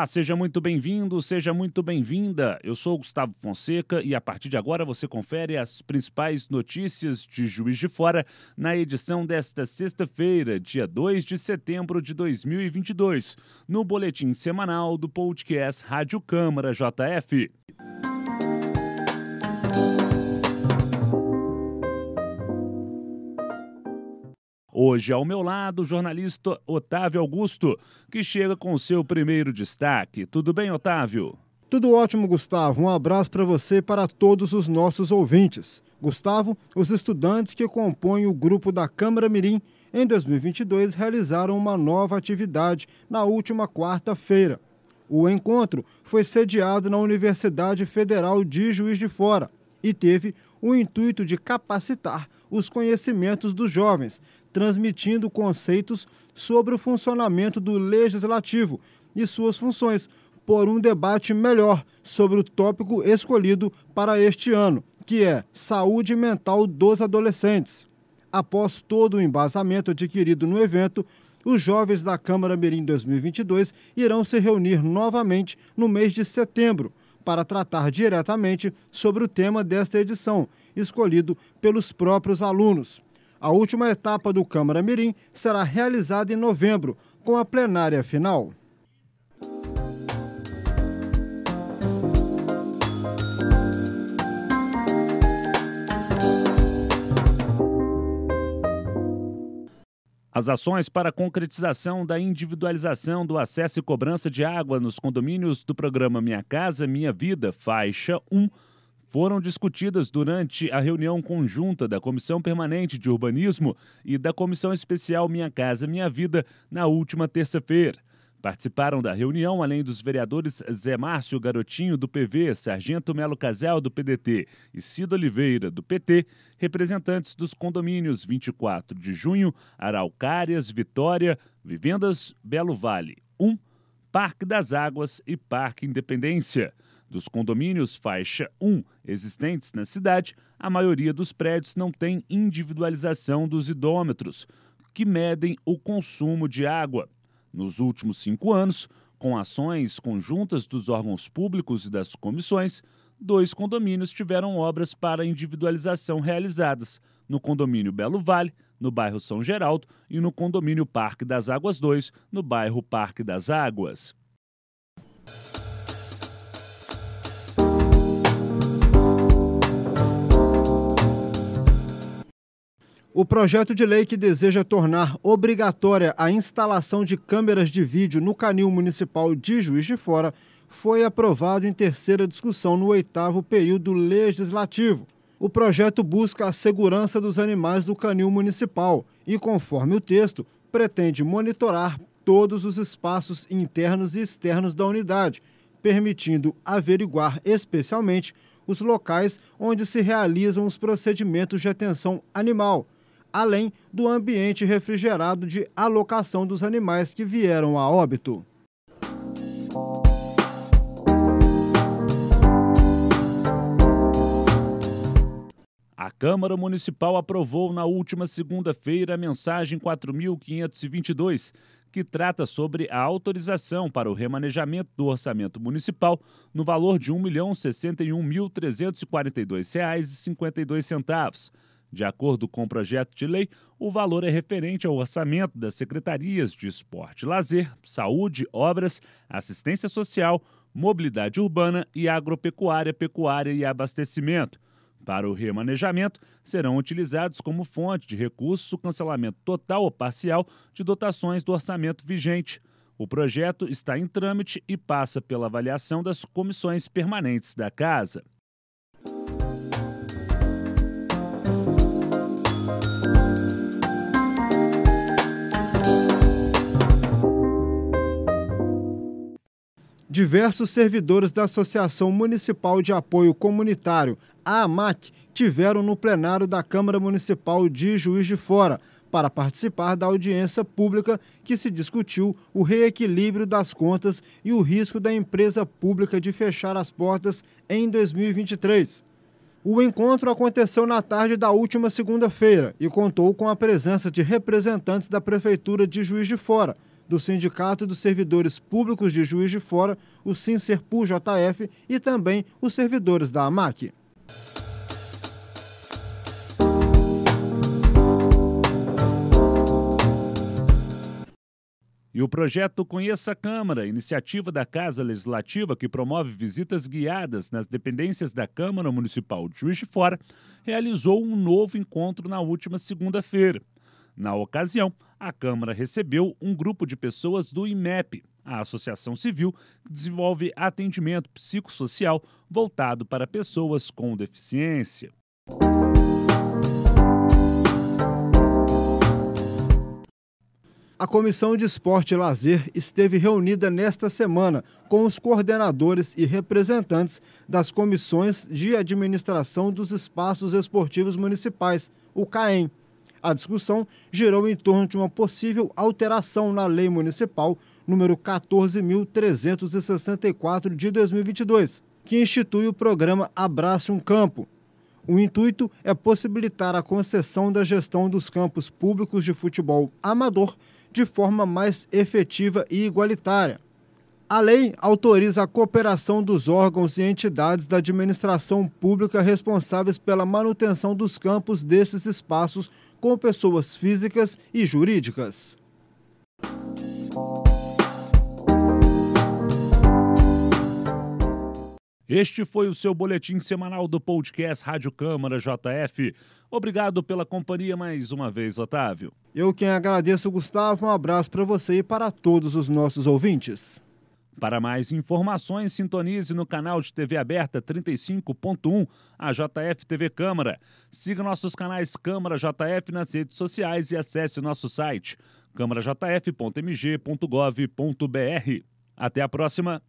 Olá, seja muito bem-vindo, seja muito bem-vinda. Eu sou Gustavo Fonseca e a partir de agora você confere as principais notícias de Juiz de Fora na edição desta sexta-feira, dia 2 de setembro de 2022, no boletim semanal do podcast Rádio Câmara JF. Hoje, ao meu lado, o jornalista Otávio Augusto, que chega com seu primeiro destaque. Tudo bem, Otávio? Tudo ótimo, Gustavo. Um abraço para você e para todos os nossos ouvintes. Gustavo, os estudantes que compõem o grupo da Câmara Mirim em 2022 realizaram uma nova atividade na última quarta-feira. O encontro foi sediado na Universidade Federal de Juiz de Fora e teve o intuito de capacitar os conhecimentos dos jovens, transmitindo conceitos sobre o funcionamento do legislativo e suas funções, por um debate melhor sobre o tópico escolhido para este ano, que é saúde mental dos adolescentes. Após todo o embasamento adquirido no evento, os jovens da Câmara Mirim 2022 irão se reunir novamente no mês de setembro para tratar diretamente sobre o tema desta edição, escolhido pelos próprios alunos. A última etapa do Câmara Mirim será realizada em novembro, com a plenária final. As ações para a concretização da individualização do acesso e cobrança de água nos condomínios do programa Minha Casa Minha Vida, faixa 1, foram discutidas durante a reunião conjunta da Comissão Permanente de Urbanismo e da Comissão Especial Minha Casa Minha Vida na última terça-feira. Participaram da reunião, além dos vereadores Zé Márcio Garotinho, do PV, Sargento Melo Casel, do PDT e Cido Oliveira, do PT, representantes dos condomínios 24 de junho, Araucárias, Vitória, Vivendas Belo Vale 1, Parque das Águas e Parque Independência. Dos condomínios faixa 1 existentes na cidade, a maioria dos prédios não tem individualização dos idômetros, que medem o consumo de água. Nos últimos cinco anos, com ações conjuntas dos órgãos públicos e das comissões, dois condomínios tiveram obras para individualização realizadas, no condomínio Belo Vale, no bairro São Geraldo, e no condomínio Parque das Águas 2, no bairro Parque das Águas. O projeto de lei que deseja tornar obrigatória a instalação de câmeras de vídeo no canil municipal de Juiz de Fora foi aprovado em terceira discussão no oitavo período legislativo. O projeto busca a segurança dos animais do canil municipal e, conforme o texto, pretende monitorar todos os espaços internos e externos da unidade, permitindo averiguar especialmente os locais onde se realizam os procedimentos de atenção animal além do ambiente refrigerado de alocação dos animais que vieram a óbito. A Câmara Municipal aprovou na última segunda-feira a mensagem 4522, que trata sobre a autorização para o remanejamento do orçamento municipal no valor de R$ 1.061.342,52 de acordo com o projeto de lei, o valor é referente ao orçamento das secretarias de Esporte Lazer, Saúde, Obras, Assistência Social, Mobilidade Urbana e Agropecuária, Pecuária e Abastecimento. Para o remanejamento, serão utilizados como fonte de recursos o cancelamento total ou parcial de dotações do orçamento vigente. O projeto está em trâmite e passa pela avaliação das comissões permanentes da Casa. Diversos servidores da Associação Municipal de Apoio Comunitário, a AMAC, tiveram no plenário da Câmara Municipal de Juiz de Fora para participar da audiência pública que se discutiu o reequilíbrio das contas e o risco da empresa pública de fechar as portas em 2023. O encontro aconteceu na tarde da última segunda-feira e contou com a presença de representantes da Prefeitura de Juiz de Fora, do Sindicato dos Servidores Públicos de Juiz de Fora, o SINSERPU-JF, e também os servidores da AMAC. E o projeto Conheça a Câmara, iniciativa da Casa Legislativa que promove visitas guiadas nas dependências da Câmara Municipal de Juiz de Fora, realizou um novo encontro na última segunda-feira. Na ocasião, a Câmara recebeu um grupo de pessoas do IMEP, a Associação Civil que desenvolve atendimento psicossocial voltado para pessoas com deficiência. A Comissão de Esporte e Lazer esteve reunida nesta semana com os coordenadores e representantes das comissões de administração dos espaços esportivos municipais, o CAEM. A discussão girou em torno de uma possível alteração na Lei Municipal número 14.364 de 2022, que institui o programa Abrace um Campo. O intuito é possibilitar a concessão da gestão dos campos públicos de futebol amador de forma mais efetiva e igualitária. A lei autoriza a cooperação dos órgãos e entidades da administração pública responsáveis pela manutenção dos campos desses espaços com pessoas físicas e jurídicas. Este foi o seu boletim semanal do podcast Rádio Câmara JF. Obrigado pela companhia mais uma vez, Otávio. Eu quem agradeço, Gustavo. Um abraço para você e para todos os nossos ouvintes. Para mais informações, sintonize no canal de TV aberta 35.1, a JF TV Câmara. Siga nossos canais Câmara JF nas redes sociais e acesse nosso site câmarajf.mg.gov.br. Até a próxima!